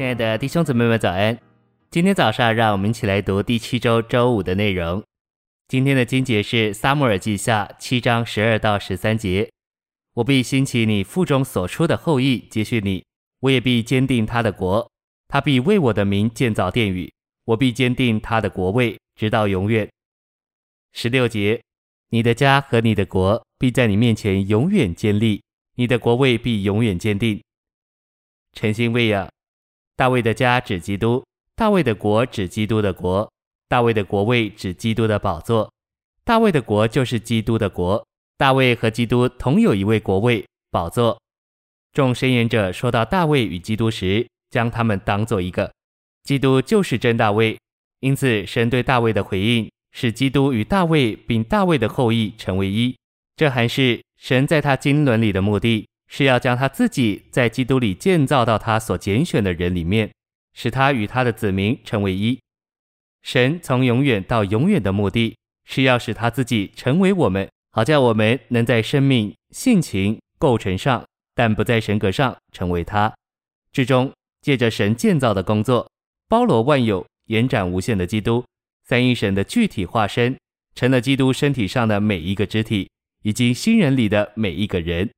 亲爱的弟兄姊妹们，早安！今天早上，让我们一起来读第七周周五的内容。今天的经节是《撒母耳记下》七章十二到十三节。我必兴起你腹中所出的后裔接续你，我也必坚定他的国，他必为我的名建造殿宇，我必坚定他的国位，直到永远。十六节，你的家和你的国必在你面前永远坚立，你的国位必永远坚定。诚心喂养。大卫的家指基督，大卫的国指基督的国，大卫的国位指基督的宝座，大卫的国就是基督的国。大卫和基督同有一位国位宝座。众申言者说到大卫与基督时，将他们当作一个，基督就是真大卫。因此，神对大卫的回应是基督与大卫并大卫的后裔成为一。这还是神在他经纶里的目的。是要将他自己在基督里建造到他所拣选的人里面，使他与他的子民成为一。神从永远到永远的目的，是要使他自己成为我们，好叫我们能在生命、性情、构成上，但不在神格上成为他。至终借着神建造的工作，包罗万有、延展无限的基督，三一神的具体化身，成了基督身体上的每一个肢体，以及新人里的每一个人。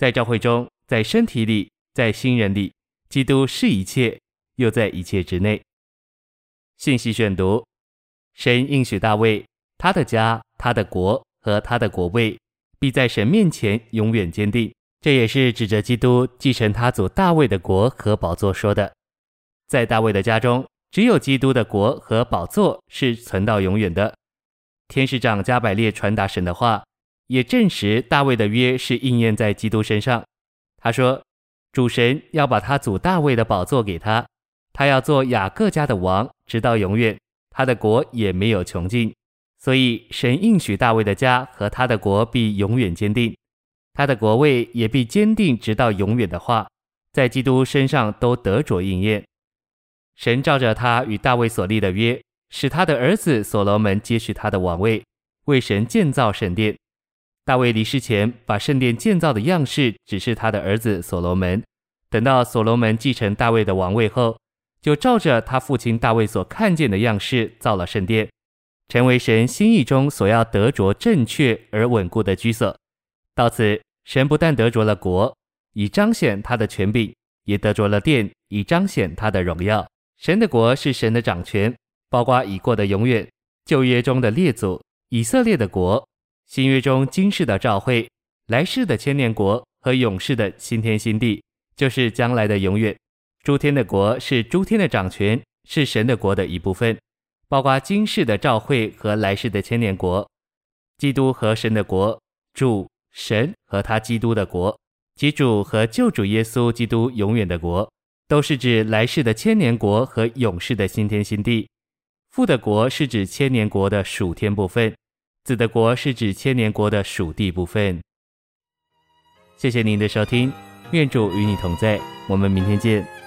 在教会中，在身体里，在新人里，基督是一切，又在一切之内。信息选读：神应许大卫，他的家、他的国和他的国位，必在神面前永远坚定。这也是指着基督继承他祖大卫的国和宝座说的。在大卫的家中，只有基督的国和宝座是存到永远的。天使长加百列传达神的话。也证实大卫的约是应验在基督身上。他说：“主神要把他祖大卫的宝座给他，他要做雅各家的王，直到永远，他的国也没有穷尽。所以神应许大卫的家和他的国必永远坚定，他的国位也必坚定直到永远的话，在基督身上都得着应验。神照着他与大卫所立的约，使他的儿子所罗门接续他的王位，为神建造圣殿。”大卫离世前，把圣殿建造的样式指示他的儿子所罗门。等到所罗门继承大卫的王位后，就照着他父亲大卫所看见的样式造了圣殿，成为神心意中所要得着正确而稳固的居所。到此，神不但得着了国，以彰显他的权柄，也得着了殿，以彰显他的荣耀。神的国是神的掌权，包括已过的永远、旧约中的列祖、以色列的国。新约中今世的召会，来世的千年国和永世的新天新地，就是将来的永远。诸天的国是诸天的掌权，是神的国的一部分，包括今世的召会和来世的千年国。基督和神的国，主神和他基督的国，及主和救主耶稣基督永远的国，都是指来世的千年国和永世的新天新地。父的国是指千年国的属天部分。子的国是指千年国的属地部分。谢谢您的收听，愿主与你同在，我们明天见。